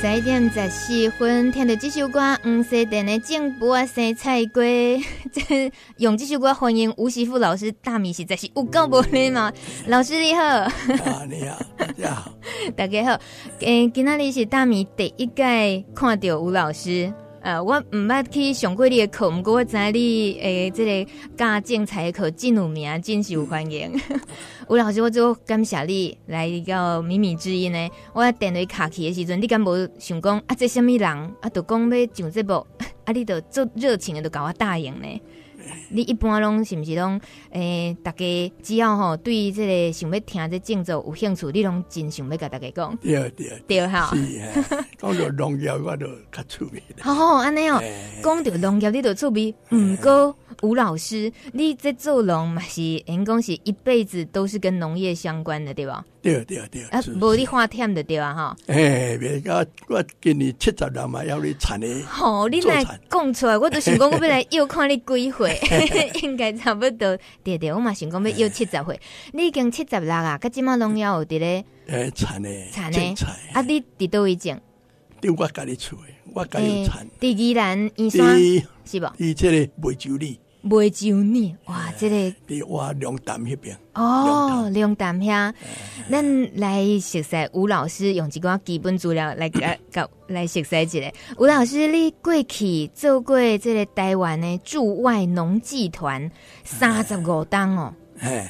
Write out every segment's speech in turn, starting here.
十一点十四分，听到这首歌，黄色电的正播啊生菜瓜，用这首歌欢迎吴师傅老师。大米实在是有够无礼貌，老师你好。啊，你好，大家好，大家好。诶，今仔日是大米第一届看到吴老师。呃，我毋捌去上过你的课，毋过我知你诶，即个教种菜的课真有名，真受欢迎。吴老师，我就感谢你来到秘密之音呢。我电话卡起的时阵，你敢无想讲啊？这什么人啊？都讲要上节目，啊，你都足热情的，都甲我答应呢。你一般拢是毋是拢？诶、欸，大家只要吼对即个想要听这节奏有兴趣，你拢真想要甲大家讲。对对对哈。是啊，讲到农业我都较趣味。好好安尼哦，讲到农业你都趣味。毋过吴老师，你这做农嘛是，因讲是一辈子都是跟农业相关的，对吧？对对对。啊，无你花忝的对啊哈。哎，别个我今年七十六嘛，要你产的。吼，你来讲出来，我都想讲，我要来又看你几回。应该差不多，对对，我嘛想讲要要七十岁，你已经七十六啊，佮即马拢要有伫咧？诶，产的，产的，啊，你伫倒位种？对我家己厝诶，我家己产。第宜兰医山是无？伊这个梅州里，梅州呢，哇，这个伫我龙潭迄边。哦，龙潭遐，咱来熟悉吴老师用一个基本资料来来 搞来熟悉一下。吴老师，你过去做过这个台湾的驻外农技团三十五档哦。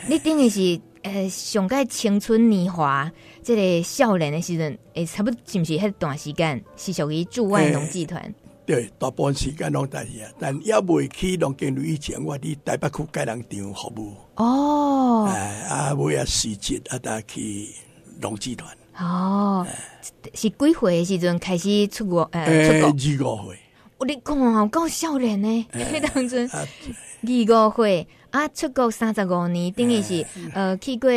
你等于是呃上个青春年华，这个少年的时阵，诶，差不多是不是迄段时间是属于驻外农技团？对，大部分时间拢在遐，但也未去农经旅以前，我伫台北区改良场服务。哦，哎，啊，尾啊，时节啊，搭去农集团。哦，是几岁时阵开始出国？呃，二五岁。我你讲好够少年呢，迄当阵二五岁啊，出国三十五年，等于是呃去过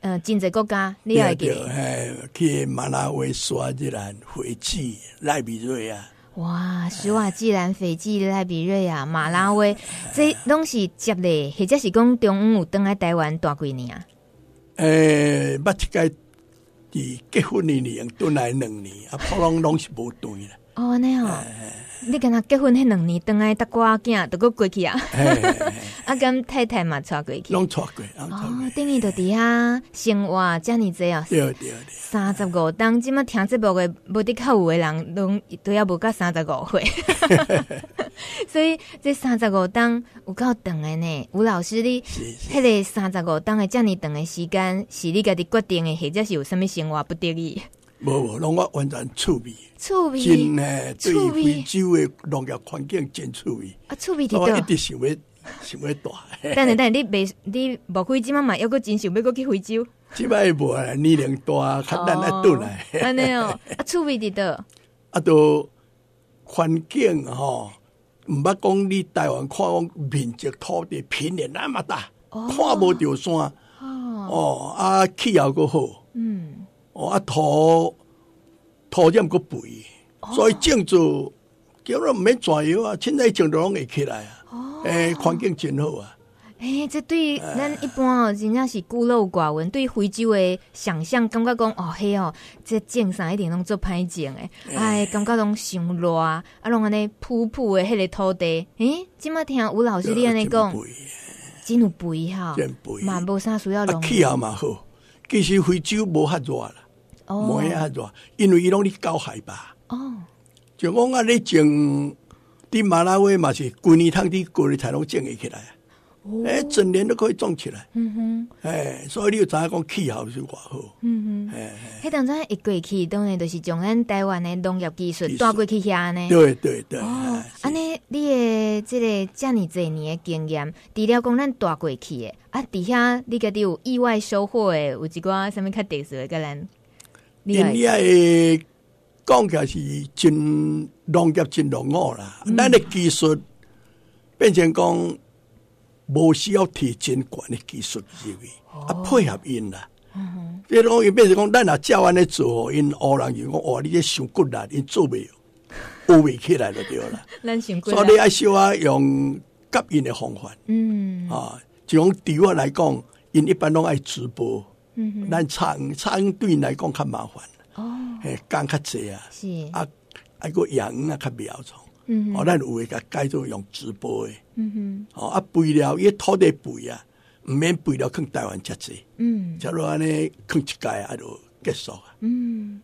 呃真济国家，你还记得？哎，去马拉维、斯瓦基兰、斐济、赖比瑞亚。哇，斯瓦季兰、斐济、赖比瑞亚、马拉维，这拢是接的，或者是讲中午有登来台湾大几年啊？诶、欸，捌一届伫结婚的年，蹲来两年，啊，普通拢是无对啦。哦，那样。你跟他结婚迄两年，等来搭挂囝，都过过去啊。啊，跟太太嘛，带过去。拢带过。哦，等于就伫遐生活遮尔济啊。对对对。三十五当，即马听节目的无得较有的人，拢都要无到三十五岁。所以这三十五当有够长的呢。吴老师，你迄个三十五当的遮尔长的时间，是你家己决定的，或者是有什么生活不得已？无无，拢我完全趣味，趣味，真诶，对非洲诶农业环境真趣味。啊，趣味我一直想要想要大。等下等下，你未你无开即嘛嘛，又阁真想要阁去非洲。即摆无啊，年龄大，较难来倒来。安尼哦，啊，趣味伫倒。啊，都环境吼，毋捌讲你台湾看讲面积土地平原那么大，看无着山。哦，啊，气候阁好。嗯。哦，啊土土壤个肥，所以种做叫做毋免转油啊，凊彩种都拢会起来啊。诶、欸，环境真好啊。诶、欸，这对咱一般哦，真正是孤陋寡闻。对非洲的想象，感觉讲哦，嘿哦，这种啥一定拢做歹种诶。哎，感觉拢伤热啊，啊，拢安尼瀑布诶，迄个土地。诶、欸，即马听吴老师你安尼讲，真有肥哈，嘛无啥需要农。气候嘛好，其实非洲无遐热啦。冇遐热，因为伊拢咧高海吧。哦，就讲啊，你种伫马拉维嘛是规年通伫过年才拢种会起来啊。诶、欸，整年都可以种起来。嗯哼，诶、欸，所以你就知影讲气候是偌好。嗯哼，诶、欸，迄当阵一过去，当然就是将咱台湾的农业技术带过去遐呢。对对对。哦，安尼你的即个遮尔侪年的经验，除了讲咱带过去的，啊，底下你家己有意外收获的，有一寡啥物较特殊的，甲咱。因遐诶讲起来是真农业真农业啦，咱的技术变成讲无需要提真管的技术入去，啊配合因啦。比如讲，伊变成讲咱若照安尼做，因学人就讲哇，你这伤骨力，因做袂，学袂起来就对啦。所以你爱小啊用夹因的方法，嗯。啊，就讲对我来讲，因一般拢爱直播。咱插插对来讲较麻烦，哦，诶，耕较济啊，是。啊，啊个养鱼啊较苗虫，嗯哦，咱有诶甲改做用直播诶，嗯哼，哦，啊肥料伊土地肥啊，毋免肥料囥台湾遮济，嗯。假如安尼囥一届啊就结束啊，嗯，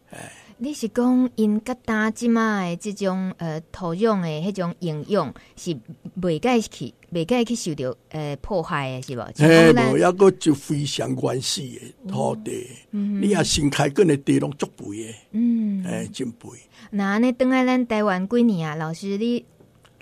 你是讲因甲呾即卖诶即种呃土壤诶迄种营养是袂改去袂解去受到诶破坏诶是无？诶，无抑个就非常原始诶土地，嗯你啊新开垦诶地拢足肥诶，嗯，诶真肥，那安尼等来咱台湾几年啊？老师你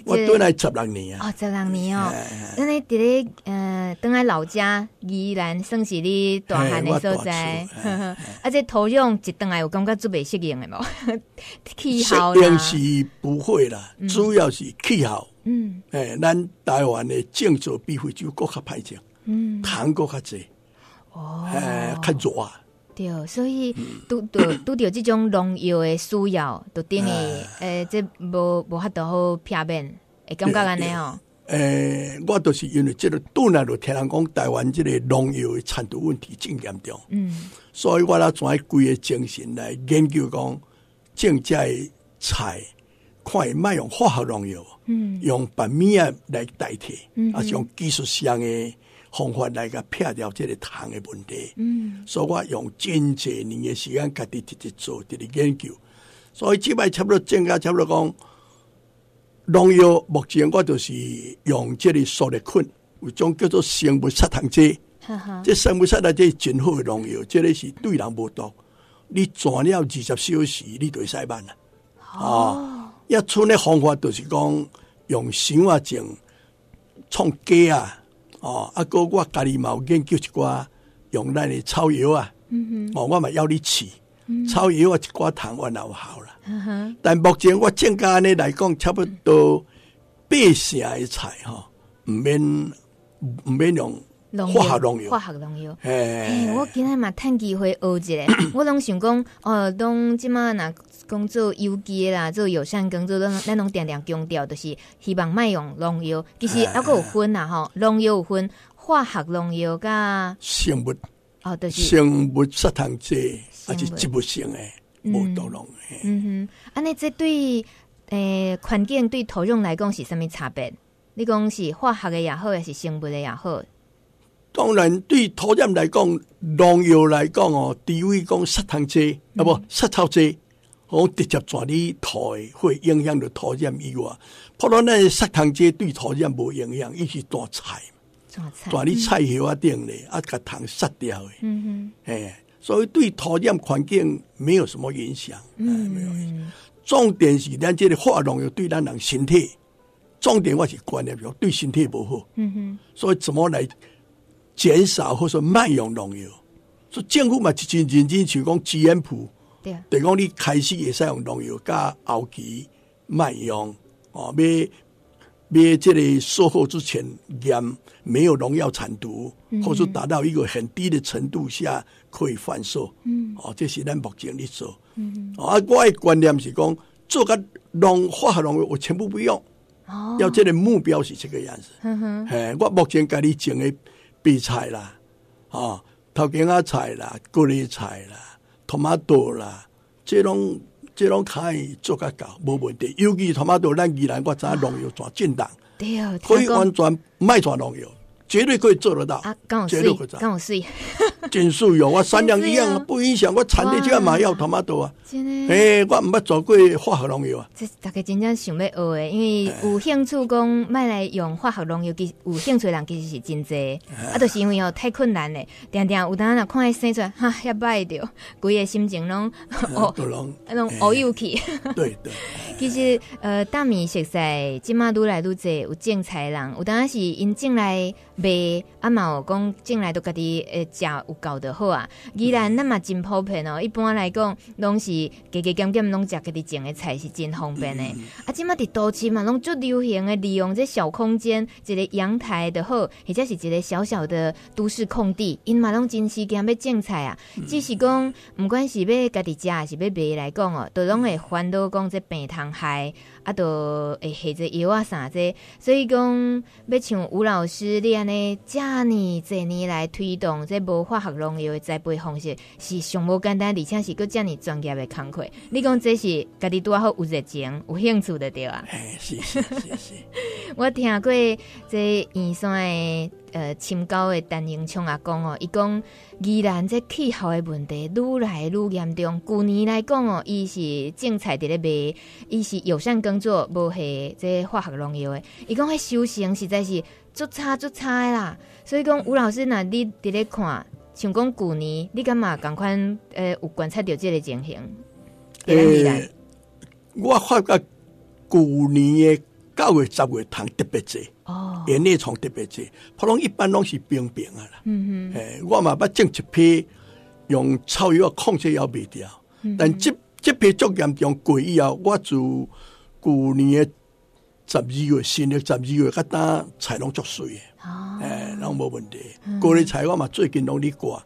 我转来十六年啊，哦，十六年哦，哎咱咧伫咧呃等来老家宜兰算是你大汉诶所在，嘿我大厝啊，这土壤一等来有感觉足袂适应诶无？气候啦，是不会啦，主要是气候。嗯。诶，咱台湾的种植比非洲国较歹种，嗯，糖国较济，哦，诶，较热啊。对，所以拄拄 拄着即种农药的需要，就等于诶，这无无法度好避免，会感觉安尼哦。诶，我都是因为即个倒来就听人讲台湾即个农药的产毒问题真严重，嗯。所以我啦全规个精神来研究讲种这菜，看伊卖用化学农药，嗯用白米啊来代替，嗯啊是用技术上的方法来甲撇掉即个糖的问题。嗯所以我用真济年嘅时间，家己直直做，直直研究。所以即摆差不多增加，差不多讲农药。目前我就是用即个塑力菌，有种叫做生物杀虫剂。哈哈，即生物杀虫剂真好嘅农药，即个是对人无毒。你转了二十小时，你就会使慢啦。哦，一村的方法就是讲用小啊种创鸡啊，哦，啊个我家己嘛有研究一寡用咱的草药啊。嗯哦，我嘛要你试，草药啊一寡糖我也有效啦。但目前我正家呢来讲，差不多八成的菜吼，毋免毋免用化学农药。化学农药。诶、我今日嘛趁机会学一下，我拢想讲，哦，拢即马若讲做有机的啦，做友善工作，咱咱拢定定强调，就是希望莫用农药。其实还佫有分啦吼，农药有分化学农药甲生物哦，就是生物杀虫剂，还是植物性诶无毒农药。嗯哼，安尼这对诶环境对土壤来讲是啥物差别？你讲是化学的也好，还是生物的也好？当然，对土壤来讲，农药来讲哦，除非讲杀虫剂啊不杀草剂，我直接转你土的会影响到土壤以外，普通咱杀虫剂对土壤无影响，伊是大菜，大菜，断你菜叶啊顶咧，啊甲虫杀掉的，嗯诶，所以对土壤环境没有什么影响，嗯，哎没有影响。嗯重点是咱这个化农药对咱人身体，重点我是观念上对身体不好。嗯哼，所以怎么来减少或者说慢用农药？所以政府嘛是真认真像讲基因谱，对啊，等于讲你开始会使用农药，加后期慢用哦，要要这个售后之前验没有农药残毒，或者达到一个很低的程度下可以贩售。嗯哦，这是咱目前的做。嗯哦啊，我的观念是讲做个农化学农药，我全部不用。哦，要这个目标是这个样子。嗯哼，嘿，我目前家己种的白菜啦，哦，头前仔菜啦，高丽菜啦，tomato 啦，这拢这拢可以做甲到，无问题。尤其 tomato，咱宜兰我知影农药全正当，对啊，可以完全卖全农药，绝对可以做得到。啊，刚有水绝对可以，做，刚 有水，真水哦，我产量一样啊，不影响我产地，就要嘛要 tomato 啊。真的。诶，我毋捌做过化学农药啊。这大家真正想要学的，因为有兴趣讲卖来用化学农药，其实有兴趣的人其实是真济，啊，都是因为哦太困难咧，定定有当若看伊生出来，哈，遐歹着，规个心情拢 哦，都拢啊拢乌有去。对对。其实呃，大米熟悉，即马愈来愈济有种菜的人，有当是因种来卖，啊嘛有讲进来都家己诶食有够就好啊。宜兰咱嘛真普遍哦，一般来讲拢是加加减减拢食家己种的菜是真方便的。啊，即马伫都市嘛，拢最流行的利用这小空间，一个阳台的好，或者是一个小小的都市空地，因嘛拢真时间要种菜啊。只是讲，毋管是要家己食，还是要卖来讲哦，都拢会烦恼讲这病虫害，啊，都会下这药啊啥这，所以讲要像吴老师你安尼，这么多年来推动这无化学农药的栽培方式，是上无简单，而且是搁这么专业的工课。你讲这是家己拄好有热情、有兴趣的对啊？哎，是是是是。我听过这燕山的呃深沟的陈英昌阿公哦，伊讲宜兰这气候的问题愈来愈严重。旧年来讲哦，伊是种菜伫咧卖，伊是友善耕作，无下这化学农药的。伊讲迄收成实在是足差足差的啦。所以讲吴老师，那你伫咧看，像讲旧年，你敢嘛共款呃有观察到这个情形？宜兰，我发觉旧年的。九月、十月糖特别济，叶叶虫特别济，普通一般拢是冰冰啊啦。嗯哼，诶，我嘛捌种一批用草药控制药灭掉，嗯、但这这批足严重过以后，我就旧年的十二月、新的十二月，甲当菜拢足水诶，诶，拢无问题。过年菜我嘛最近拢咧挂，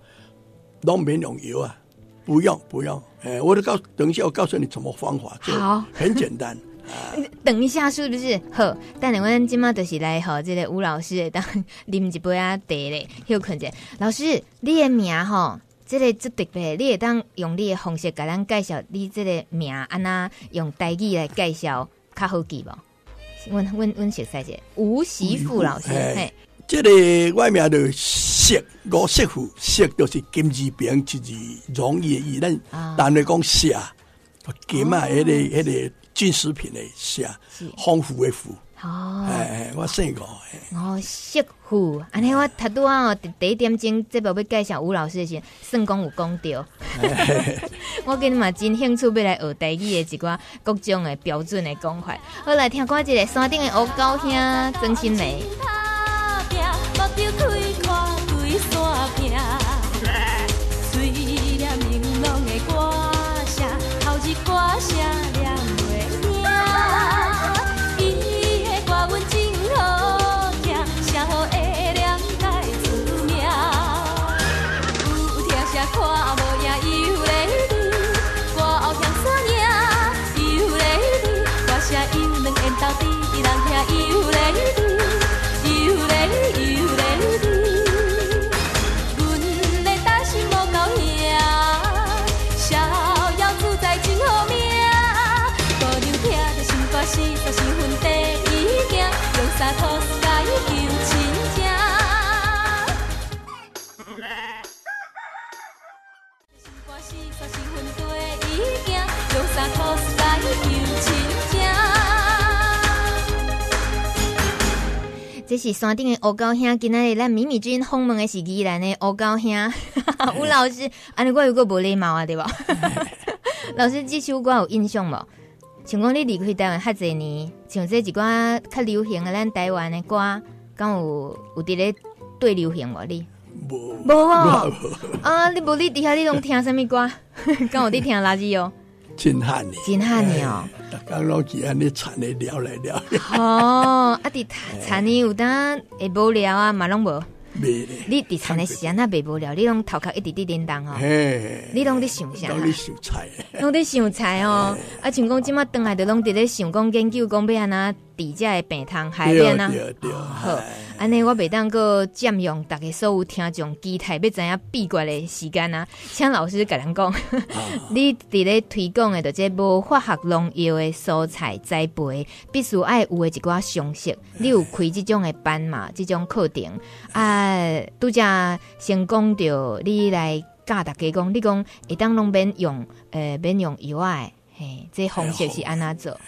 拢免用药啊，不用不用。诶，我都告，等一下我告诉你什么方法，好，很简单。等一下，是不是好？但你们 今麦就是来和这个吴老师当啉一杯啊茶咧，休困者。老师，你的名吼，这个最特别，你会当用你的方式给咱介绍你这个名，安那用台语来介绍较好记无？问问问熟悉者，吴媳妇老师，嘿，嘿这个外面的媳吴媳妇，石就是金字边，就是容易易，咱单来讲石啊，金啊，迄个迄个。军食品的下，丰富的富哦，哎，我姓吴，哦，媳妇，安尼我头拄啊，第一点钟这部要介绍吴老师的时，算讲有讲到，我今日嘛真兴趣要来学台语的一寡各种的标准的讲法，好来听歌一个山顶的乌狗兄曾心梅。这是山顶的乌高兄，今仔日咱米米君访问的是宜兰的乌高兄，吴老师，安尼我有个无礼貌啊，对吧？老师，这首歌有印象无？像讲你离开台湾遐侪年，像这一寡较流行的咱台湾的歌，敢有有伫咧对流行无？你无无哦啊！你无你底下你拢听什么歌？敢有伫听垃圾哦？真汉呢？真汉呢哦！刚老几安尼产的聊来聊。哦，啊，伫产呢有当会无聊啊，嘛拢无。你伫产的时安，那袂无聊，你拢头壳一直伫叮当哦。你拢伫想啥？拢伫想菜。拢伫想菜哦。啊，像讲即马转来就拢伫咧想讲研究讲要安那底价的病汤海边啊。好。安尼我袂当个占用大家所有听众期待要知影闭关的时间啊，请老师甲咱讲，你伫咧推广的就这无化学农药的蔬菜栽培，必须爱有的一寡常识。你有开即种的班嘛？即种课程啊，拄则先讲着你来教大家讲，你讲会当拢免用，呃，免用药啊，嘿，这方式是安怎做？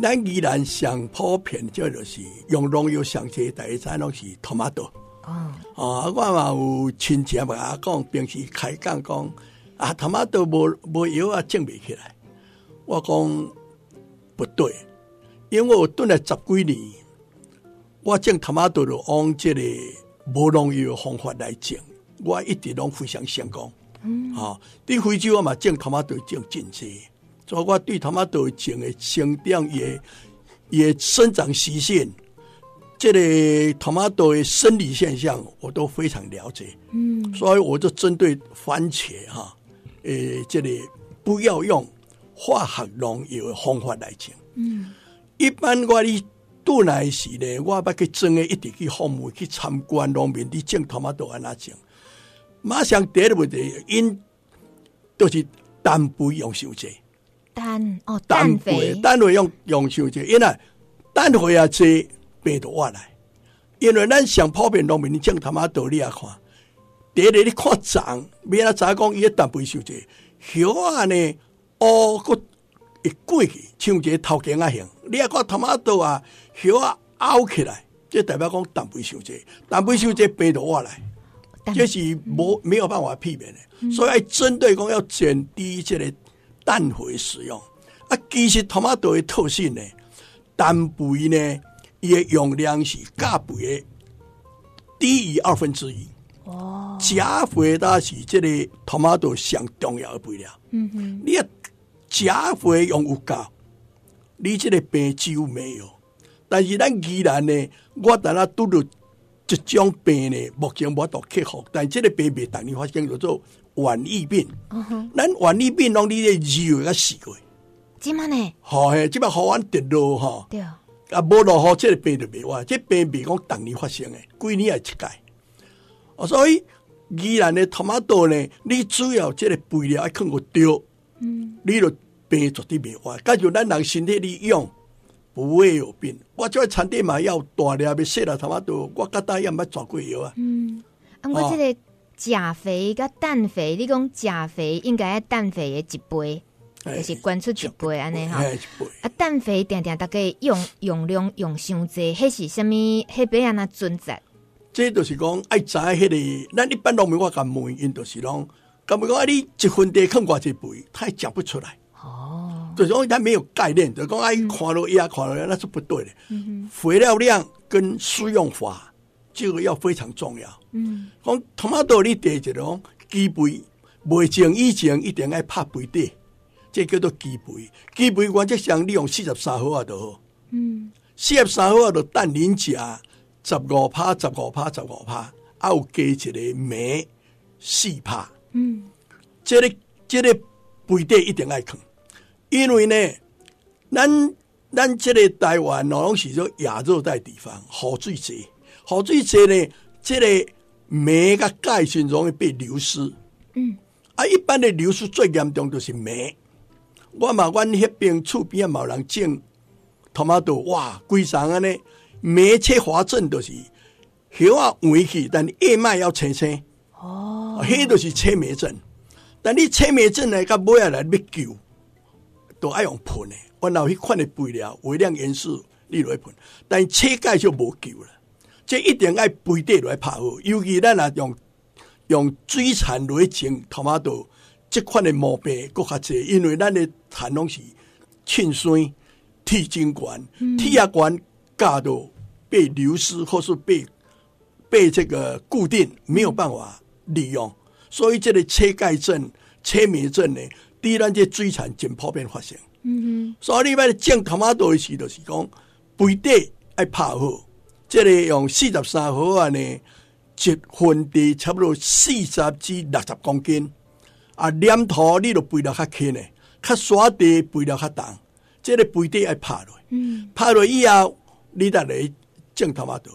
咱依然上普遍，这就是用农药上多，第一产拢是他妈多。啊啊！我嘛有亲戚嘛讲，平时开讲讲啊，他妈多无无药啊，种不起来。我讲不对，因为我蹲来十几年，我种他妈多的往这个无农药方法来种，我一直都非常成功。嗯，啊，你回去我嘛种他妈多种进去。所以我对他妈都种的生长也也生长习性，这类他妈都的生理现象我都非常了解。嗯，所以我就针对番茄哈，诶，这里不要用化学农药的方法来种。嗯，一般我哩倒来时呢，我捌去种诶，一直去访问去参观农民伫种他妈豆安那种，马上第一个问题因都是氮肥用伤济，氮哦氮肥，氮肥用用伤济，因为氮肥啊济病毒活来，因为咱上普遍农民种头妈豆你啊看，第一个你看长，免啊知影讲伊诶氮肥伤济，叶啊呢哦个。一过去像一个头颈啊形，你啊看他妈豆啊，叶啊凹起来，这代表讲氮肥伤济，氮肥伤济病毒活来，这是无没有办法避免的，嗯、所以要针对讲要减低这个氮肥使用。啊，其实头妈豆的特性呢，氮肥呢，伊的用量是钾肥的低于二分之一。哦，钾肥它是这个头妈豆上重要的肥料。嗯哼，你。钾肥用有够，你这个病几乎没有。但是咱宜兰呢，我等下拄着一种病呢，目前无度克服。但这个病未逐年发生，叫做丸异病。咱丸异病拢你咧二月甲四月。即嘛呢？好嘿，即嘛好玩跌落吼。对啊。啊，无落雨，即个病就未完。这病未讲逐年发生诶，几年也一届。哦，所以宜兰的头妈豆呢，你主要即个肥料要看个丢。嗯，你就病绝对袂坏。假如咱人身体利用，不会有病。我即个产地嘛要大粒，要细粒，他妈都我甲大也毋捌抓过药啊。嗯，啊，我这个钾肥甲氮肥，你讲钾肥应该氮肥的一倍，欸、就是灌出一倍安尼哈。啊，氮肥定定大概用用量用伤济，迄是啥物？迄边安那准则？这就是讲爱知迄个，咱一般农民我敢问，因就是讲。咁么讲啊？你一分地坑过去肥，他也讲不出来。哦，就是讲他没有概念，就讲哎，看了呀，看了呀，那是不对的。嗯，肥料量跟施用法，这个要非常重要。嗯，讲头妈豆你第一种基肥，未种以前一定爱拍肥地，这叫做基肥。基肥原则上你用四十三号啊就好。嗯，四十三号啊就氮磷钾十五拍，十五拍，十五拍，还有加一个镁四拍。嗯，这个这个肥地一定爱坑，因为呢，咱咱这个台湾拢是说亚热带地方，雨水多，雨水多呢，这个镁甲钙是容易被流失。嗯，啊，一般的流失最严重就是镁。我嘛，阮迄边厝边啊，冇人种头妈豆，哇，规场安尼镁缺乏症就是叶啊歪去，但叶脉要青青。哦，迄都是车镁症，但你车镁症呢，甲尾下来要救，都爱用喷的。我老去看的肥料，微量元素你来喷，但车钙就无救了。这一定爱背地来拍好，尤其咱啊用用水田来种头妈豆，这款的毛病更较侪，因为咱的田拢是沁酸体真悬，体也悬，钙都被流失或是被被这个固定，没有办法。利用，所以这个车钙症、车镁症呢，第咱这水田真普遍发生。嗯哼，所以你买种头妈豆的时，就是讲背地爱拍好，这个用四十三号啊呢，一分地差不多四十至六十公斤，啊，黏土你都肥得较轻呢，较沙地肥得较重，这个肥地爱拍落，嗯，拍落以后，你再来种头妈豆，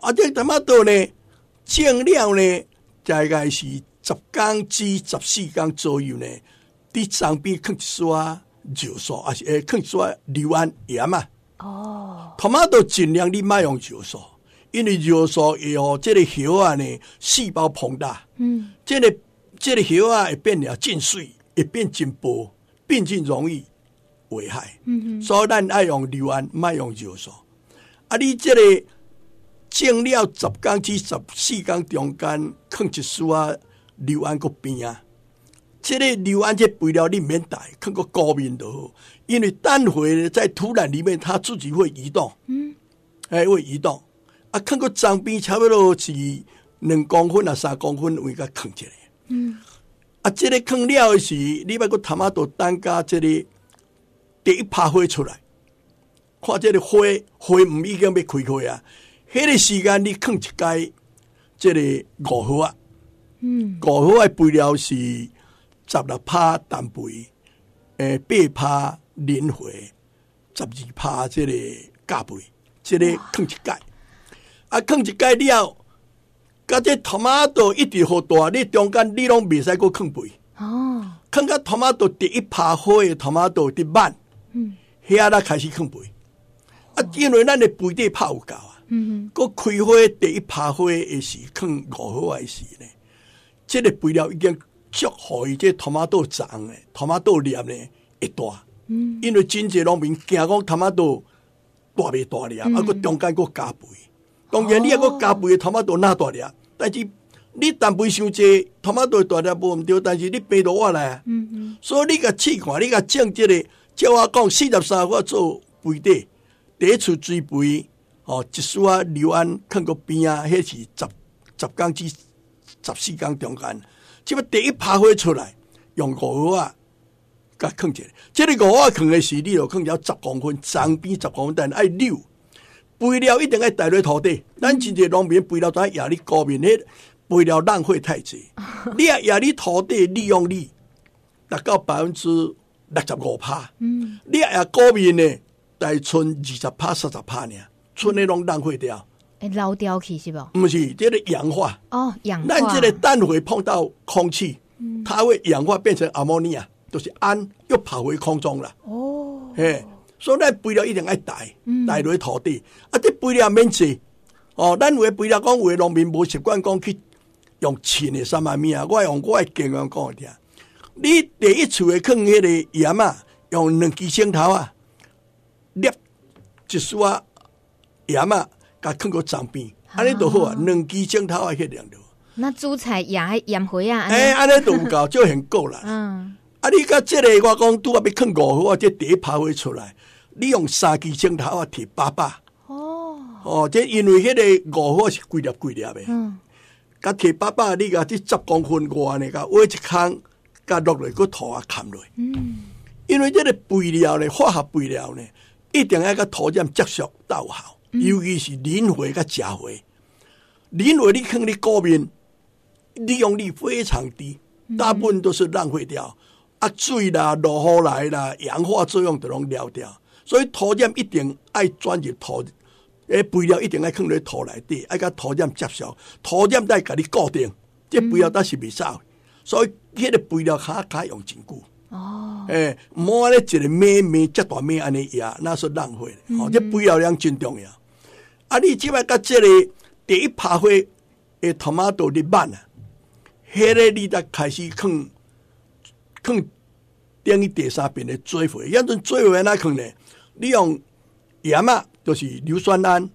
啊，这头妈豆呢，种了呢。大概是十天至十四天左右呢，啲上边放一刷尿素，还是诶放一刷硫胺盐啊？哦，头妈都尽量你莫用尿素，因为尿素会让这个叶啊呢细胞膨大，嗯，这个这个叶啊会变了进水，会变真薄，变真容易危害。嗯哼，所以咱爱用硫胺，莫用尿素。啊，你这个。种了十天至十四天中间，放一丝啊硫胺个边啊，这个硫胺这肥料你免带，放个高明都好，因为氮肥在土壤里面，它自己会移动，嗯，哎会移动，啊，放个脏边差不多是两公分啊三公分位个放起来，嗯，啊，这个放了的是，你把个头妈都单加这个第一趴花出来，看这个花花唔已经要开开啊。迄个时间你放一解，这个五号啊，嗯，五号的肥料是十六拍单白，诶八拍磷回十二拍即个加肥即个囥一届啊囥一届了甲即个头马都一直好大你中间你拢未使佫囥肥。哦。囥甲头马都第一拍好诶头毛都有啲慢嗯。遐则开始囥肥。啊因为咱诶肥底拍有够啊。嗯哼。佫开花第一拍花诶是囥五号诶是呢即个肥料已经祝福伊即这托马豆长诶，托马豆粒诶会大，因为真济农民惊讲托马豆大袂大粒，啊、啊，佮中间佮加肥，当然你啊佮加肥，托马豆那大粒，但是你蛋想伤济，托马豆大粒无毋对，但是你背到我来，嗯，所以你甲试看，你甲种即、个，照我讲四十三我做肥底，第一次追肥，哦，一束啊柳安看过边啊，迄是十十工至十四工中间。即要第一拍火出来，用五号啊，甲囥一个，即个五号囥诶时，你着囥了十公分，长边十公分，但爱溜，肥料一定爱带落土地，咱真济农民肥料在压力高面迄。肥料浪费太济，你啊，压你土地利用率达到百分之六十五趴。嗯，你啊，高面呢，大剩二十趴、三十趴呢，剩的拢浪费掉。会老掉去是不？不是，这个氧化。哦，氧化。咱这个氮会碰到空气，嗯、它会氧化变成阿莫尼亚，都、就是氨又跑回空中了。哦，嘿，所以咱肥料一定要带，带落土地。嗯、啊，这肥料免钱。哦，咱有的肥料讲，有的农民无习惯讲去。用钱的三万米啊！我用我的经验讲听，你第一次会囥迄个盐啊，用两支枪头啊，捏一束啊盐啊，甲囥个脏边，安尼著好啊。两支枪头啊，迄量着。那煮菜也盐灰啊？哎，安尼都有够，就很够啦。嗯。啊，你甲即个我讲拄啊，要囥五号啊，这第一拍会出来，你用三支枪头啊，摕八百。哦。哦，即因为迄个五号是规粒规粒的。嗯。甲铁爸爸，你甲即十公分外呢？甲挖一坑，甲落来个土啊，砍落。嗯，因为这个肥料呢，化学肥料呢，一定要甲土壤接触到好，嗯、尤其是磷肥甲钾肥。磷肥你坑你高面，利用率非常低，大部分都是浪费掉。嗯、啊，水啦、落雨来啦，氧化作用都拢了掉，所以土壤一定爱钻入土。诶，肥料一定爱放在土内底，爱甲土壤接受，土壤再甲你固定，这肥料倒是袂少，所以迄个肥料较较用真久。哦，诶，唔好安尼一个咩咩遮大咩安尼压，那是浪费。哦，这肥料量真重要。啊，你即摆甲即个第一拍火诶，头马都伫肉啊迄个，你才开始放放伫伊第三遍诶，做伙抑阵做伙安尼放咧。你用盐啊，就是硫酸铵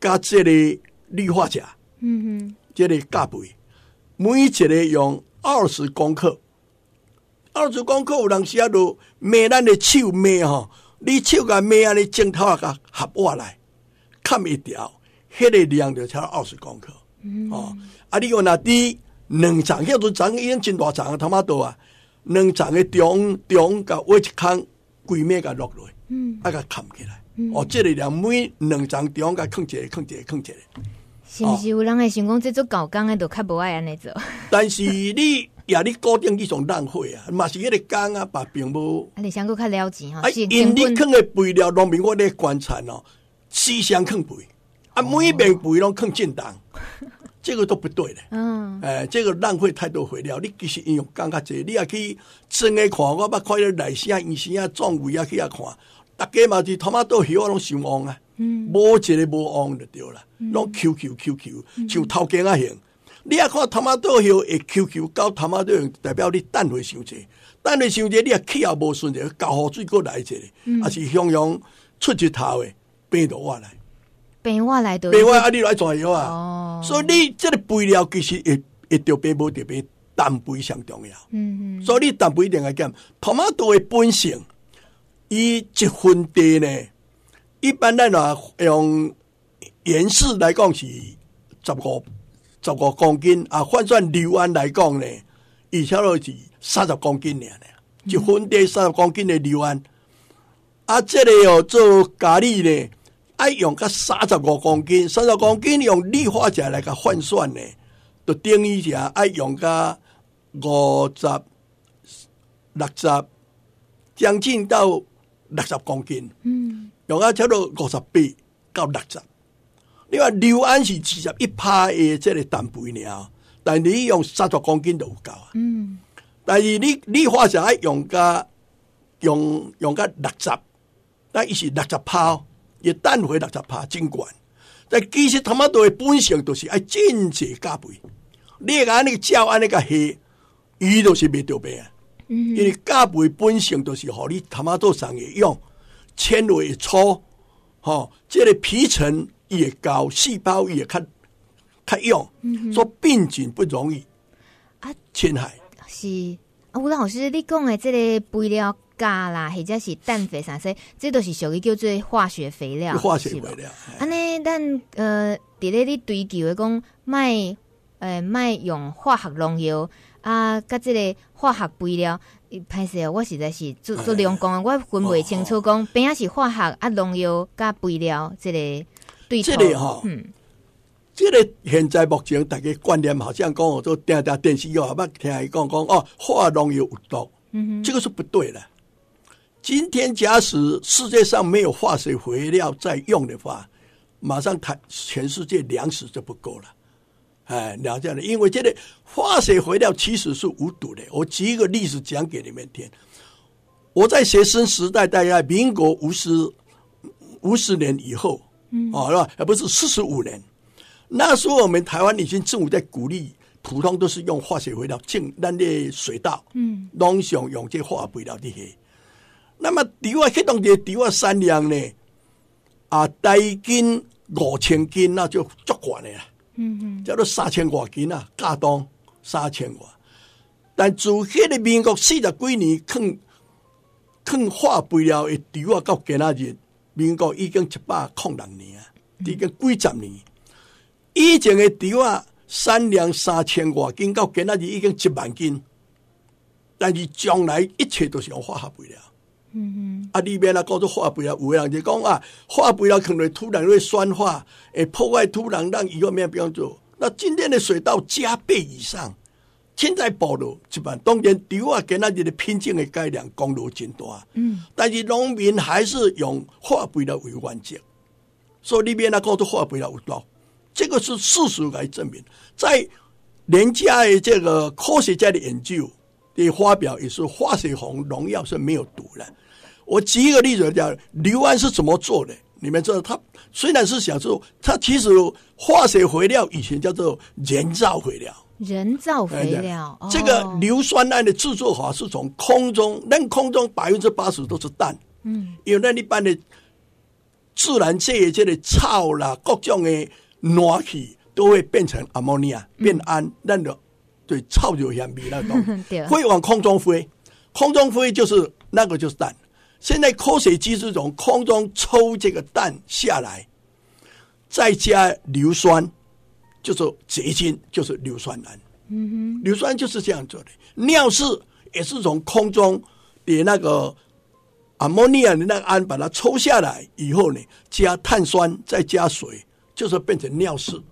甲即个氯化钾，即个钾肥，每一个用二十公克，二十公克。有当时啊，就骂咱的手骂吼，你手甲骂安尼，镜头啊甲合倚来。看一条，迄个量就超二十公克，嗯、哦，啊，你讲那滴两层，迄种层已经真大层，他妈多啊，两层的中中甲挖一坑，规面甲落落，嗯，啊，甲砍起来。哦，这个两每两张地方甲囥一个，囥一个，囥一个。是不是有人会想讲即种搞工的都较无爱安尼做？但是你也你固定去种浪费啊，嘛是迄个工啊，把并无。啊，你想讲较了钱哈？啊，因你囥的肥料，农民我咧观察哦，四箱囥肥，啊，每一面肥拢囥正当，这个都不对的。嗯，诶，这个浪费太多肥料，你其实应用工较济，你也去真个看，我捌看了内线、医生啊、壮伟啊去遐看。大家嘛是他妈都喜欢拢上旺啊，无一个无旺就对了，拢 Q Q Q Q，像头家啊型。你啊看他妈都有会 Q Q 到，他妈都代表你氮肥伤济，氮肥伤济你啊气也无顺着，交好水果来者，啊是向阳出一头诶，病毒我来，病我来的，病我啊你来抓药啊？所以你这个肥料其实会会得病无特别，氮肥上重要。嗯嗯，所以你氮肥一定要减，他妈都会本性。伊一分地呢，一般咱啊用盐式来讲是十五十五公斤啊，换算硫胺来讲呢，伊差不多是三十公斤尔，一分地三十公斤的硫胺。啊，这里哦做咖喱呢，爱用个三十五公斤，三十公斤用氯化钾来个换算呢，就等于是爱用个五十六十，将近到。六十公斤，嗯，用啊差不多五十八到六十。你话硫胺是二十一趴的这个氮肥了，但你用三十公斤就有够啊。嗯，但是你你化学爱用个用用个六十，但伊是六十趴，伊等回六十趴真悬。但其实他妈都系本性都是爱真济加倍，你讲安尼照安尼个下，伊都是未得病。因为加倍本性都是互你他妈做上会用，纤维粗，吼，这个皮层也高，细胞也较较用，所以病菌不容易啊侵害。是。啊，吴老师，你讲的这个肥料加啦，或者是氮肥啥些，这都是属于叫做化学肥料，化学肥料。安尼，咱呃，伫咧你追求的讲，卖呃卖用化学农药啊，甲即个化学肥料，歹势哦，我实在是做做两讲，我分袂清楚讲边啊是化学啊农药加肥料，即个对这里哈，嗯。这个现在目前大家观念好像讲，我都听听电视有，捌听伊讲讲哦，化农药有毒，嗯哼，这个是不对的。今天假使世界上没有化学肥料在用的话，马上台全世界粮食就不够了。哎，了解了，因为这个化学肥料其实是无毒的。我举一个例子讲给你们听。我在学生时代，大概民国五十五十年以后，嗯，哦，是吧？而不是四十五年。那时候我们台湾已经政府在鼓励，普通都是用化学肥料进咱的水稻，嗯，拢想用这化学肥料的些。那么稻啊，迄种的稻啊产量呢，啊，大斤五千斤那就足够了，嗯嗯，叫做三千多斤啊，加当三千多。但自迄个民国四十几年，坑坑化肥料的稻啊，到今仔日，民国已经一百零六年啊，已经几十年。以前的稻啊，产量三千多斤，到今仔日已经一万斤，但是将来一切都是用化学肥料。嗯嗯，啊里面啊，讲做化学肥啊，有的人就讲啊，化学肥啊可能土壤会酸化，会破坏土壤，让以后没有不用做。那今天的水稻加倍以上，现在暴露一般，当然稻啊，今仔日的品种的改良功劳真大。嗯，但是农民还是用化肥来为原则，所以里面啊，讲做化学肥料有毒。这个是事实来证明，在人家的这个科学家的研究的发表也是化学红农药是没有毒的。我举一个例子讲，硫胺是怎么做的？你们知道，它虽然是想做，它其实化学肥料以前叫做人造肥料。人造肥料，这个硫酸銨的制作法是从空中，那空中百分之八十都是氮。嗯，因为那一般的自然界这个草啦，各种的。暖气都会变成阿莫尼亚，变氨，那个对臭有香味那种，会往空中飞，空中飞就是那个就是氮。现在科学技术从空中抽这个氮下来，再加硫酸，就是结晶，就是硫酸銨。嗯哼，硫酸就是这样做的。尿素也是从空中的那个阿莫尼亚的那个氨把它抽下来以后呢，加碳酸，再加水。就是变成尿素，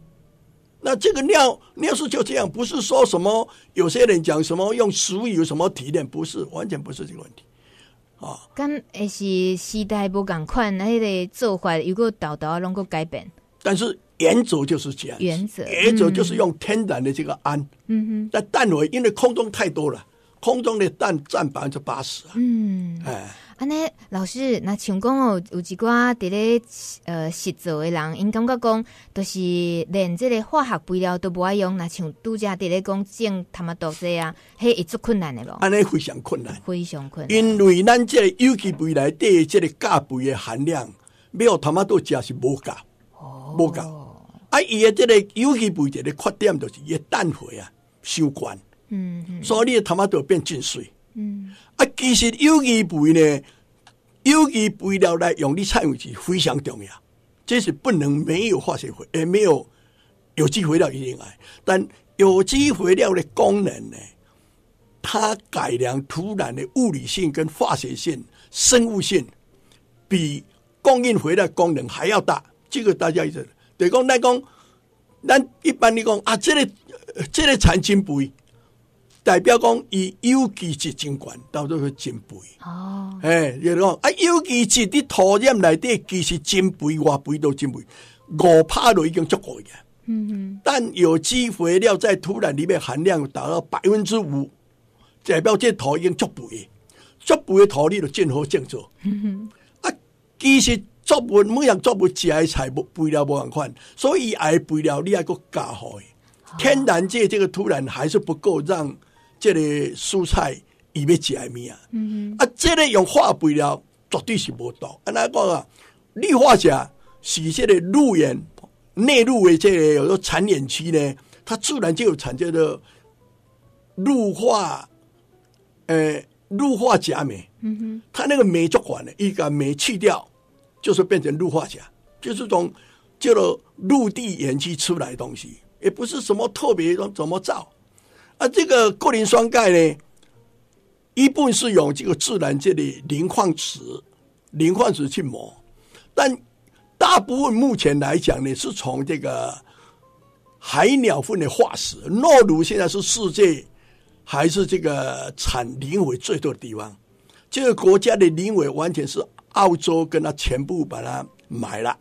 那这个尿尿素就这样，不是说什么有些人讲什么用食物有什么提炼，不是，完全不是这个问题啊。咁也是时代不共款，那个做法如果豆豆能够改变，但是原则就是这样，原则原则就是用天然的这个氨。嗯哼，但氮肥因为空中太多了，空中的氮占百分之八十啊。嗯，哎。安尼，老师，那像讲哦，有一寡伫咧呃实做的人，因感觉讲，都是连这个化学肥料都不爱用，那像拄则伫咧讲种他妈多些啊，迄会足困难的咯。安尼非常困难，非常困难。因为咱这个有机肥内底这个钾肥的含量，没有他妈都食是无够，无够。啊，伊的这个有机肥一个缺点就是伊氮肥啊，伤悬。嗯嗯。所以你他妈都变进水。嗯。啊，其实有机肥呢，有机肥料来用的菜是非常重要，这是不能没有化学肥，也没有有机肥料一定来。但有机肥料的功能呢，它改良土壤的物理性跟化学性、生物性，比供应肥料功能还要大。这个大家一直对讲，来讲，咱一般来讲啊，这个这个产金肥。代表讲伊有机质真悬，到做去真肥。哦，诶，就是讲啊，有机质啲土壤内底其实真肥，外肥都真肥，五趴都已经足够嘅。嗯嗯，但有机肥料在土壤里面含量达到百分之五，代表这土已经足肥，足肥嘅土你就真好种作。嗯哼，啊，其实作物每样作物食的菜无肥料无共款，所以爱肥料你还个加好。天然界这个土壤还是不够让。这个蔬菜伊要食诶物啊，啊，这个用化肥料绝对是无毒。安那讲啊，氯化钾是这个路源内陆的这个有个产盐区呢，它自然就有产这个氯化，呃，氯化钾镁。嗯哼，它那个镁足管的，一个镁去掉，就是变成氯化钾，就是从叫做陆地盐区出来的东西，也不是什么特别怎么造。啊，这个过磷酸钙呢，一部分是用这个自然界的磷矿石、磷矿石去磨，但大部分目前来讲呢，是从这个海鸟粪的化石。诺鲁现在是世界还是这个产磷肥最多的地方。这个国家的磷肥完全是澳洲跟他全部把它买了，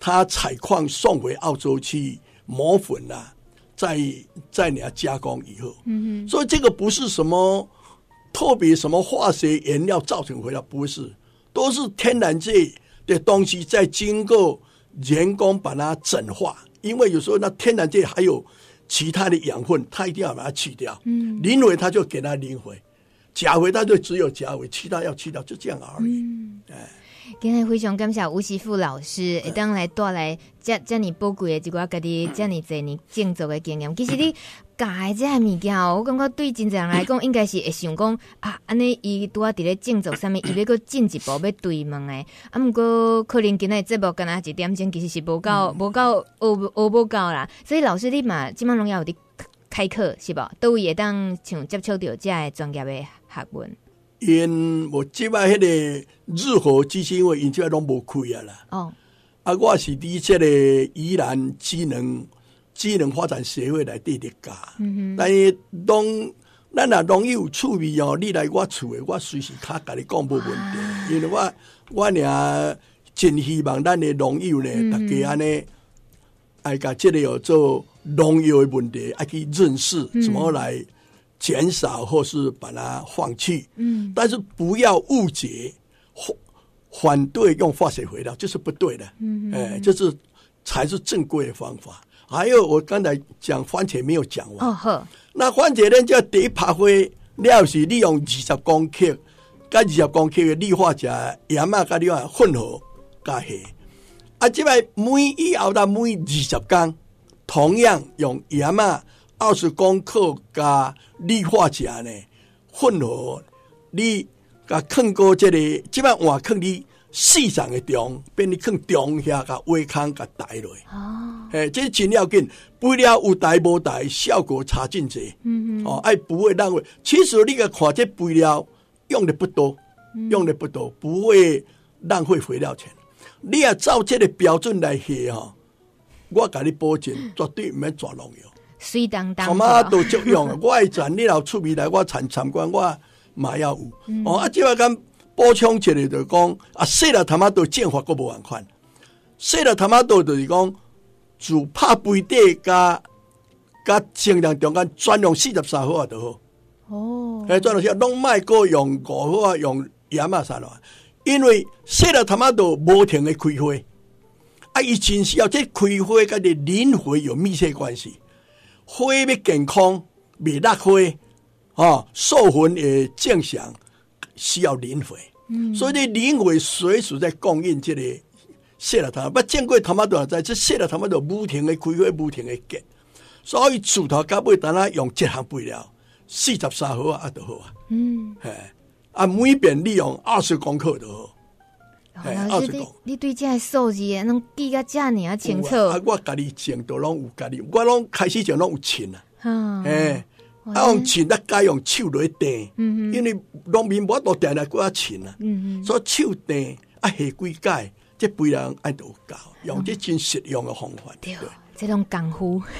他采矿送回澳洲去磨粉了。再再你要加工以后，嗯哼，所以这个不是什么特别什么化学原料造成回来，不是，都是天然界的东西在经过人工把它整化，因为有时候那天然界还有其他的养分，它一定要把它去掉，嗯，磷肥它就给它磷回，钾肥它就只有钾肥，其他要去掉，就这样而已，嗯，哎。今天非常感谢吴师傅老师，会当来带来这这么宝贵的一寡家己 这么多年种植的经验。其实你教的这些物件，我感觉对真侪人来讲，应该是会想讲啊，安尼伊拄啊伫咧种植上面，伊要搁进一步要对问的。啊，毋过可能今日节目干那一点钟，其实是无够无够学学无够啦。所以老师你嘛，即满拢要有伫开课是无？都会当像接触到这个专业的学问。因我即摆迄个日和基金会，因即摆拢无开啊啦。哦，啊，我是伫即个宜兰智能智能发展协会来底底教。嗯哼。但是拢咱若农业有趣味哦，你来我厝诶，我随时较甲你讲无问题。啊、因为我我俩真希望咱诶农友呢，嗯、大家安尼爱甲即个有做农业诶问题，爱去认识怎么来。嗯减少或是把它放弃，嗯，但是不要误解，反反对用化学肥料就是不对的，嗯，哎，这是才是正规的方法。还有我刚才讲番茄没有讲完，那番茄呢叫第一拍花，料是利用二十公克跟二十公克的氯化钾盐啊跟氯化混合加下，啊，这摆每以后到每二十天，同样用盐啊。二十公克加氯化钾呢混合，你甲放过这个，即摆换放你细长的中，变你放中下甲微康甲带落。哦，嘿，这真要紧，肥料有带无带，效果差真济。嗯嗯，哦，哎，不会浪费。其实你个看这肥料用的不多，用的不多，不会浪费肥料钱。你要照这个标准来下哈，我甲你保证，绝对唔免抓农药。水当当，他妈都足用。我爱赚，你老出面来，我参参观，我嘛要有。嗯、哦，啊，即话咁补充起来就讲，啊，说了他妈都建法都无共款。说了他妈都就是讲，就拍背底加加尽量中间专用四十三号啊就好。哦，哎，专用四拢卖过用五号啊用盐啊啥啦，因为说了他妈都无停的开花，啊，伊真是要这开花跟你磷肥有密切关系。花要健康，未落花，啊，授粉也正常，需要磷肥。嗯，所以你磷肥随时在供应这个谢了他，不见过他妈多少在这谢了他妈都不停的开花，不停的结。所以树头甲尾等下用这项肥料，四十三号啊都好啊。嗯，哎，啊每遍利用二十公克都好。老师，你你对这个数字能记个这么清楚？啊，我家己种都拢有家己，我拢开始就拢有称啊。哎，啊用称，咱该用手来掂。嗯嗯。因为农民无多掂来过啊称啊。嗯嗯。所以手掂啊下几届，这辈人爱都教，用这真实用的方法。对，这种功夫。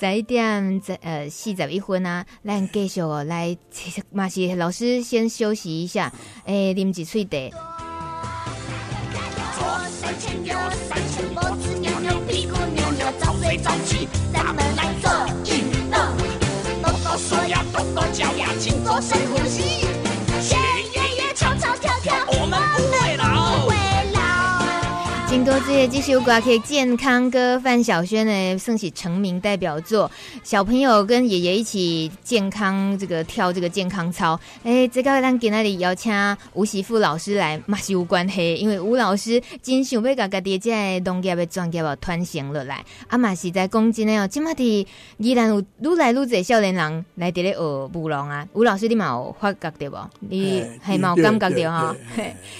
十一点在呃四十一分啊，咱继续哦来，嘛是老师先休息一下，诶，啉一喙茶。谁着急？咱们来做运动，跺跺手呀，跺跺脚呀，请做深呼吸。金多之夜继续挂起健康歌，范晓萱呢算是成名代表作。小朋友跟爷爷一起健康这个跳这个健康操。哎，这个咱今天里邀请吴媳妇老师来，嘛是有关系，因为吴老师真想要把家己这农业的专业哦传承落来。啊嘛是在讲真的哦，今麦的依然有愈来愈侪少年人来伫咧学舞龙啊。吴老师你嘛有发觉对不？你系嘛有感觉到哈？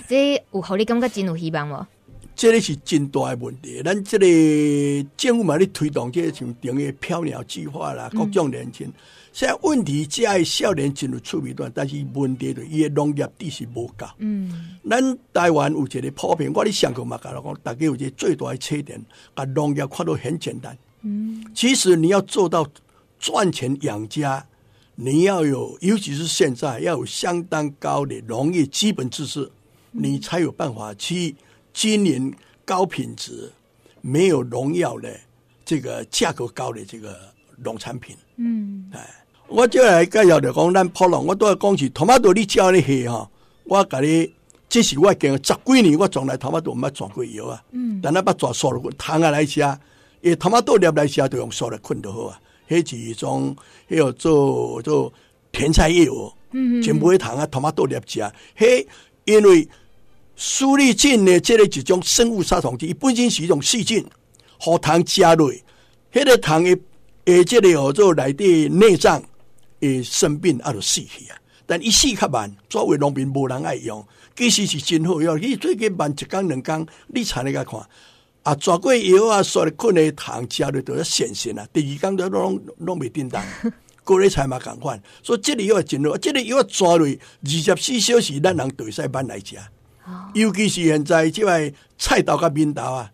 这有互你感觉真有希望无？这个是真大的问题，咱这个政府嘛咧推动这个像等于飘鸟计划啦，各种年轻。现在问题只系少年进入趣味段，但是问题就伊个农业知识无够。嗯，咱台湾有一个普遍，我咧上课嘛讲，讲大家有一个最大的缺点，把农业看到很简单。嗯，其实你要做到赚钱养家，你要有，尤其是现在要有相当高的农业基本知识，你才有办法去。经营高品质、没有农药的这个价格高的这个农产品，嗯，哎，我就来介绍的讲，咱普农，我都要讲起，托马多你教你下哈，我甲你，这是我经十几年，我从来他妈都唔捌抓过药啊，嗯，但系把抓塑料糖啊来吃，诶，托马多粒来吃都用塑料捆就好啊，迄是一种，迄个做做甜菜叶，嗯，全部的糖啊，他妈多粒吃，嘿，因为。苏力菌呢，这个一种生物杀虫剂，它本身是一种细菌，和糖加类，迄个糖诶诶，这个叫做内底内脏诶生病啊，就死去啊。但一死较慢，作为农民无人爱用，其实是真好用。你最近慢一工两工，你查来个看，啊，抓过药啊，所的困的糖加入都要显现啊。第二工都拢拢袂叮当，过日菜嘛共款。所以这里要真好，这里要抓落二十四小时，咱人对晒慢来食。尤其是现在即位菜刀甲面豆啊，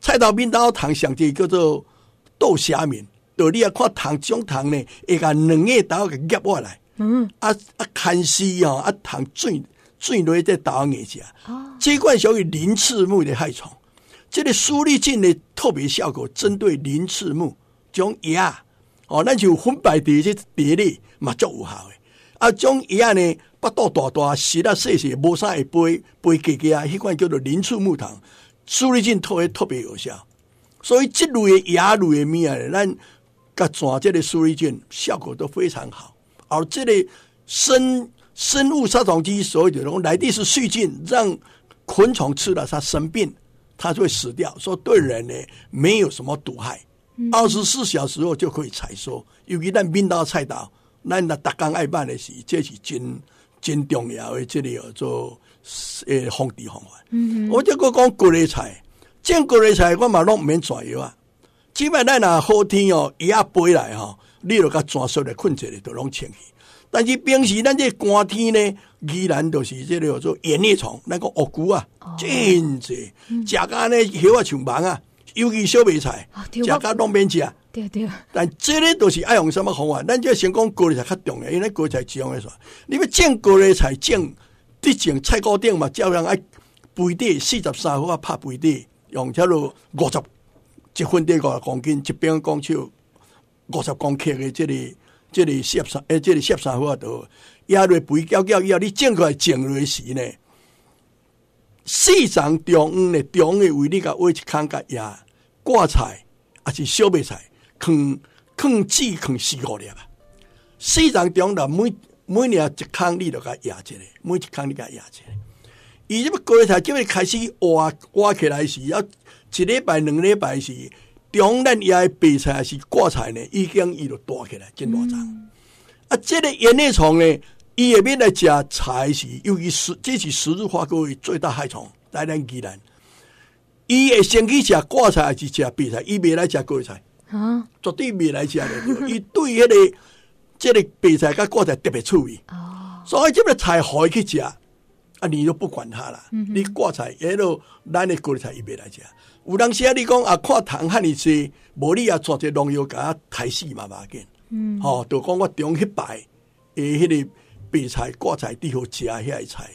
菜刀面豆糖上帝叫做豆虾米，就你啊看糖种糖呢，会甲两个豆给夹过来，嗯，啊啊看丝哦，啊糖坠坠落在豆眼下，哦，这款属于鳞翅目的害虫，这个苏力菌的特别效果，针对鳞翅目种叶，哦，那就分白地这地里嘛足有效的，啊种叶呢。巴肚大大，实啊细细，无啥会飞飞结结啊！迄款叫做鳞翅木糖，苏力菌特别特别有效。所以这类的亚类的物啊，咱甲转这个苏力菌效果都非常好。而这类生生物杀虫剂，所谓的种来的是细菌，让昆虫吃了它生病，它就会死掉。所以对人呢，没有什么毒害，二十四小时后就可以采收。尤其咱冰刀菜刀，咱那大缸爱办的是，这是真。真重要的这里有做诶防治方法。嗯哼，我这个讲各类菜，种各类菜我嘛拢毋免抓药啊。即摆咱若好天哦，伊啊飞来吼，你著甲抓出来困起来都拢清气。但是平时咱这寒天呢，依然都是这里有做盐叶虫，那个鳄龟啊，真济，食甲呢叶啊像蠓啊，尤其小白菜，食甲拢免食。对对，但这个都是爱用什么方法？咱就先讲高丽菜较重要，因为高丽菜只用来说，你要种高丽菜种，地种菜高顶嘛，照样爱肥地四十三号啊，拍肥地，用这路五十一分地五公斤，一边讲就五十公克的这里这里十三诶，这里十三号啊，都压落肥焦焦以后，你种过来种落时呢，四层中央的中央的位你甲挖一坑甲压挂菜，还是小白菜。坑坑几坑四五粒啊！四张中的每每年一坑你都甲压一个，每一坑你甲压一个。伊这么过台，这么开始挖挖起来时要一礼拜两礼拜时中咱压白菜还是挂菜呢？已经伊就大起来，真大张。嗯、啊，这个盐内虫呢，伊下面来食菜是由于十这是十字花科最大害虫，在咱宜兰。伊会先去食挂菜还是食白菜？伊未来食过菜。啊，绝对未来食的，伊对迄个即个白菜甲挂菜特别趣味。哦，所以即个菜好去食，啊，你就不管他啦。嗯、你挂菜，迄个咱的高丽菜伊未来食。有当时啊，你讲啊，看糖汉尼济，无你啊，抓只农药甲害死嘛嘛紧。嗯，吼、哦，就讲我中迄摆诶，迄个白菜、挂菜底好食遐个菜，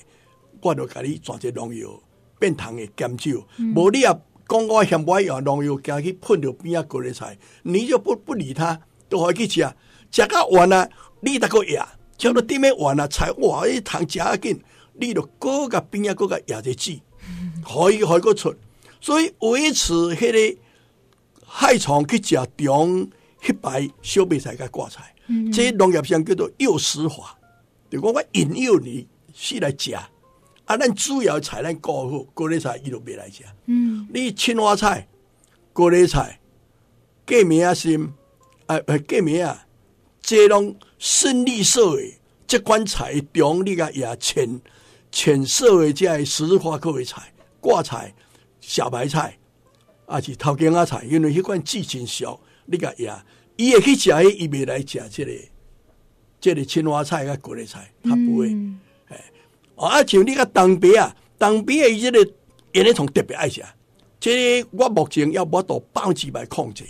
我就甲你抓只农药变糖诶减少。无、嗯、你啊，讲我嫌我用农药惊去喷着边啊，过个菜，你就不不理他，都可以去食，食到完啊，你得个压，叫到顶面完啊，菜哇，迄糖食啊紧，你就搁个边啊，搁个压只籽，可以可以个出。所以维持迄个害虫去食中黑白小白菜甲挂菜，嗯、这农业上叫做诱食法，就讲我引诱你是来食，啊，咱主要菜咱顾好，高丽菜伊都袂来食。嗯，你青花菜、高丽菜、芥米啊、心啊、芥米啊，这拢深绿色的这款菜中，你甲也浅浅色的这些十字花科的菜挂菜。小白菜，啊是头根仔菜，因为迄款籽真小，你甲也，伊会去食迄，伊袂来食即个，即、这个青花菜甲高丽菜，他不会。嗯、啊像你甲东北啊，东北的伊即个因咧虫特别爱食，即、这个我目前要无到百分之百控制，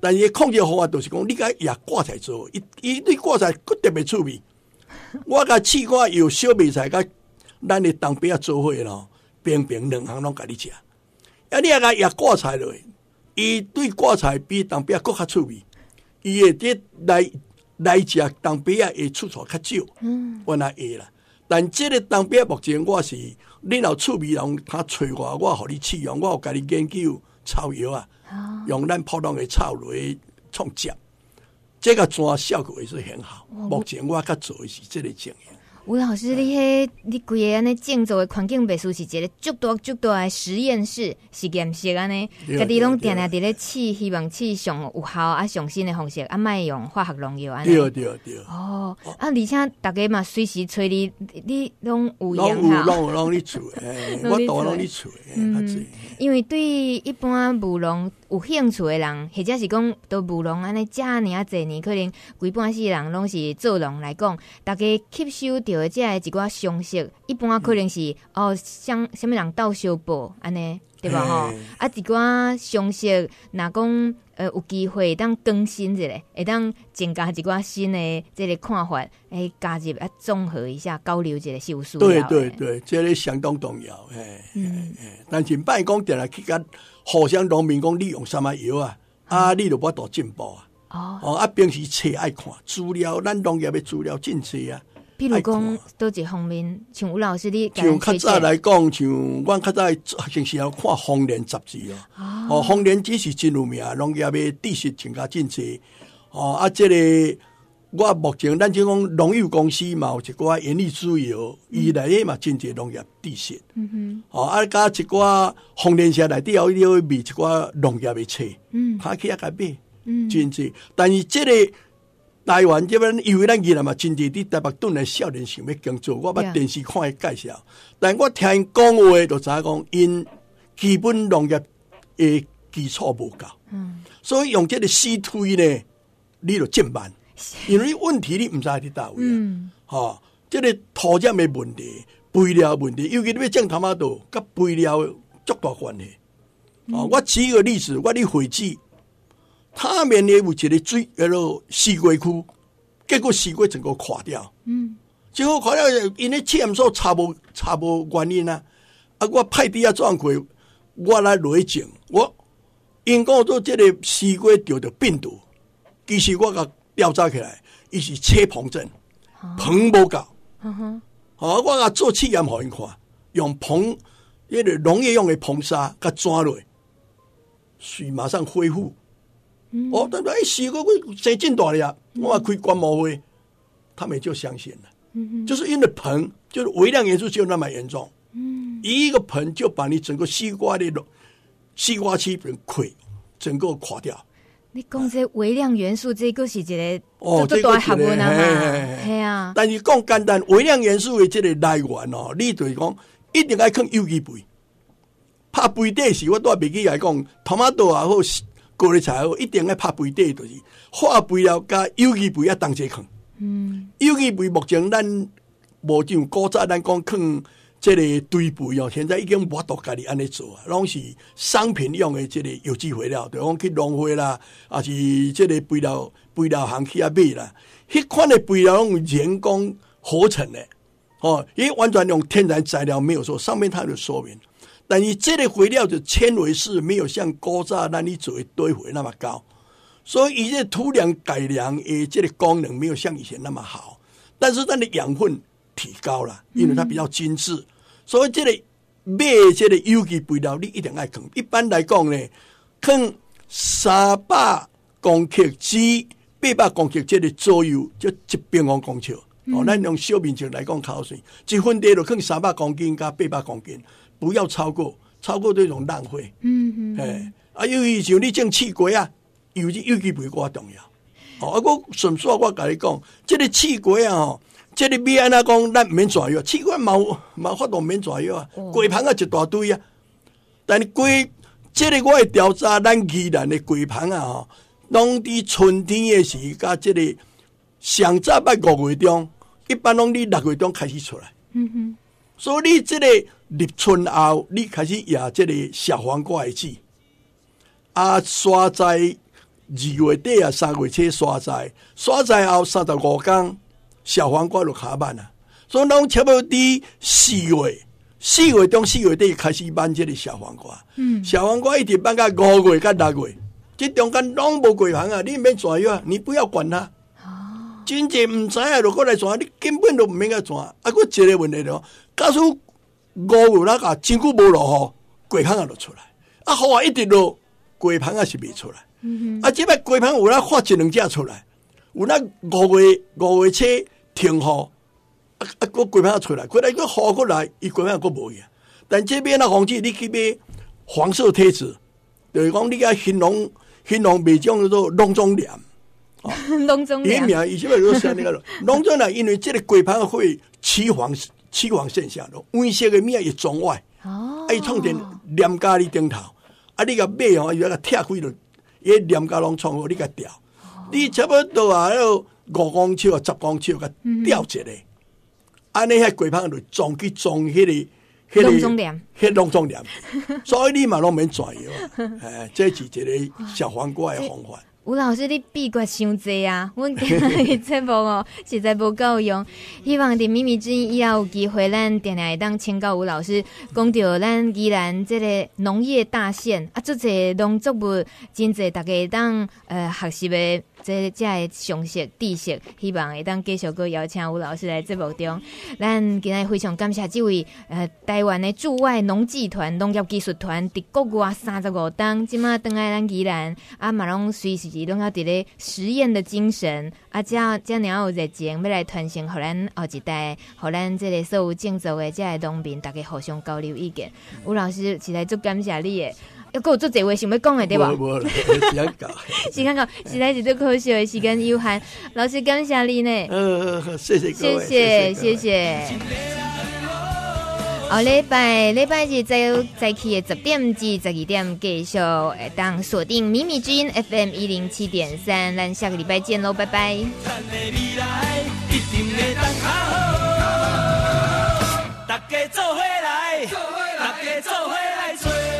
但是控制方法就是讲，你甲野挂菜做，伊伊对挂菜佫特别趣味。我甲试过有小米菜甲咱的东北啊做伙咯，平平两项拢甲你食。啊！你啊个也挂菜落，伊对挂菜比东北搁较趣味，伊会伫来来食东北啊，会出错较少，嗯，我那会啦。但即个当兵目前我是你若趣味人他催我，我互你试用，我有家己研究草药啊，哦、用咱普通的草类创汁，这个做效果也是很好。哦、目前我较做的是这个经验。吴老师，你迄你规个安尼建造的环境别墅是一个足大足大的实验室实验室安尼，家己拢定定伫咧试，希望试上有效啊上新的方式，啊莫用化学农药安尼。对对对。哦，啊而且大家嘛随时催你，你拢有用哈。拢有拢你做，我都拢你做。嗯，因为对一般务农有兴趣的人，或者是讲都务农安尼，遮尔啊侪年，可能规半世人拢是做农来讲，大家吸收到遮的一寡常识，一般可能是、嗯、哦，像什物人斗相报安尼，对吧？吼。嘿，啊，一寡常识，若讲呃有机会当更新一下，会当增加一寡新的这个看法，诶，加入啊，综合一下，交流一下是有需要。对对对，这个相当重要，诶，嗯，但是拜讲定来去甲互相农民讲，你用什么药啊？嗯、啊，你就无多进步啊？哦，哦，啊，平时册爱看资料，咱农业的资料真济啊。比如讲，多一方面，像吴老师你像较早来讲，像我较早平时要看《丰年》杂志哦。哦，《丰年》只是真有名，农业的知识增加真济。哦，啊，这个我目前咱就讲农业公司嘛，有一寡原理主义，伊内底嘛真济农业知识。嗯哼。哦，啊，加一寡《丰年》社内底有有卖一寡农业的册。嗯。他去遐个买。嗯。真济，但是这个。台湾这边因为咱伊啦嘛，真济伫台北蹲来少年想要工作，我捌电视看伊介绍。但我听因讲话就知影讲，因基本农业诶基础无够，嗯，所以用即个尸推呢，你就进慢，因为问题你毋知伫倒位，嗯，哈、哦，这个土壤的问题、肥料问题，尤其你要种头妈豆，甲肥料足大关系，嗯、哦，我举一个例子，我哩回记。他面咧有一个水，叫做西瓜区，结果西瓜整个垮掉。嗯，结果垮掉，因为检测查无查无原因啊。啊，我派地下转过，我来内证，我因讲做这个西瓜得着病毒，其实我甲调查起来，伊是车棚症，棚无够。嗯哼，好，我甲做试验互因看，用棚，迄个农业用的硼砂，甲抓落，水马上恢复。哦，但哎，西瓜会谁真大了呀！我嘛开观摩会，他们就相信了。嗯，就是因为盆，就是微量元素就那么严重。嗯，一个盆就把你整个西瓜的西瓜基本溃，整个垮掉。你讲这微量元素，这个是一个哦，这个大学问啊嘛，啊。但是讲简单，微量元素的这个来源哦，你对讲一定爱看有机肥，怕肥底时，我带别个来讲，他妈多啊！好。高丽菜一定要拍肥底，就是化肥料加有机肥啊，同齐放。嗯，有机肥目前咱无像古早咱讲放即个堆肥哦，现在已经无法度家己安尼做啊，拢是商品用的即个有机肥料，对，讲去农会啦，啊是即个肥料肥料行去啊买啦，迄款的肥料拢人工合成的，哦，伊完全用天然材料没有说，上面它有说明，但是这个肥料的纤维是没有像古早咱哩做的堆肥那么高，所以伊这土壤改良诶，这个功能没有像以前那么好，但是它的养分。提高了，因为它比较精致，所以这个买这个有机肥料，你一定爱放。一般来讲呢，坑三百公克至八百公克这个左右，就一平方公尺。哦，咱用小面积来讲，考试一分地就坑三百公斤加八百公斤，不要超过，超过这种浪费。嗯嗯。哎，啊，由于像你种刺瓜啊，有机有机肥较重要。哦，啊，我顺续，我甲你讲，这个刺瓜啊，哦。这里边安那讲，咱毋免抓药，刺瓜嘛有嘛法度免抓药啊？龟棚啊一大堆啊，但是龟，这个我会调查咱宜兰的龟棚啊，吼，拢伫春天的时，甲这个上早捌五月中，一般拢伫六月中开始出来。嗯哼，所以你这个立春后，你开始压这个小黄瓜的籽，啊，刷在二月底啊，三月初刷在，刷在后三十五天。小黄瓜就卡慢了，所以拢差不多伫四月，四月中四月底开始慢这个小黄瓜。嗯，小黄瓜一直慢到五月甲六月，这中间拢无过行啊！你免抓药，你不要管它。哦，真正唔知啊，如果来抓，你根本都唔免个抓。啊，佫一个问题咯，假使五月那个真久无落雨，过香啊就出来。啊，雨啊一直落，过香啊是未出来。嗯，啊，这摆过香有那发一两只出来，有那五月五月初。停雨，啊啊，个龟盘出来，过来个雨过来，伊龟盘个无去。但这边那房子，你去买黄色贴纸，就是讲你个形容形容每种叫做笼中帘，笼中帘。名以前咪都写那个笼 中帘，因为这个龟盘会起黄起黄现象咯，温色的面一中外，哦，哎，创点帘架你顶头，啊，你个买哦，有个拆开了，伊帘架拢创好，你个吊，你差不多啊，要。五公尺啊，十公尺个吊起来，安尼喺鬼棚度装去装迄个，迄个，迄笼中帘，所以你嘛拢免转药，诶，这是一个小黄瓜的方法。吴老师，你秘诀伤济啊！阮今日节目哦，实在无够用。希望伫秘密之音以后有机会，咱电台当请教吴老师，讲到咱宜兰即个农业大县啊，做这农作物真济，大家当呃学习的。这这的常识知识，希望会当继续搁邀请吴老师来节目中。咱今日非常感谢这位呃台湾的驻外农技团农业技术团伫国外三十五档，即马登来咱宜兰啊，嘛拢随时拢要伫咧实验的精神啊，这这样有热情要来传承，互咱后一代，互咱这个所有种植的这个农民，大家互相交流意见。吴老师实在足感谢你的。要给我做这位想要讲的对吧？无时间够，时间够，实在 是可惜的时间有限。老师感谢你呢，嗯，谢谢，谢谢，谢谢。好，礼拜礼拜日再再去十点至十二点继续，当锁定秘密之音 FM 一零七点三，咱下个礼拜见喽，拜拜。大家做伙来，大家做伙来。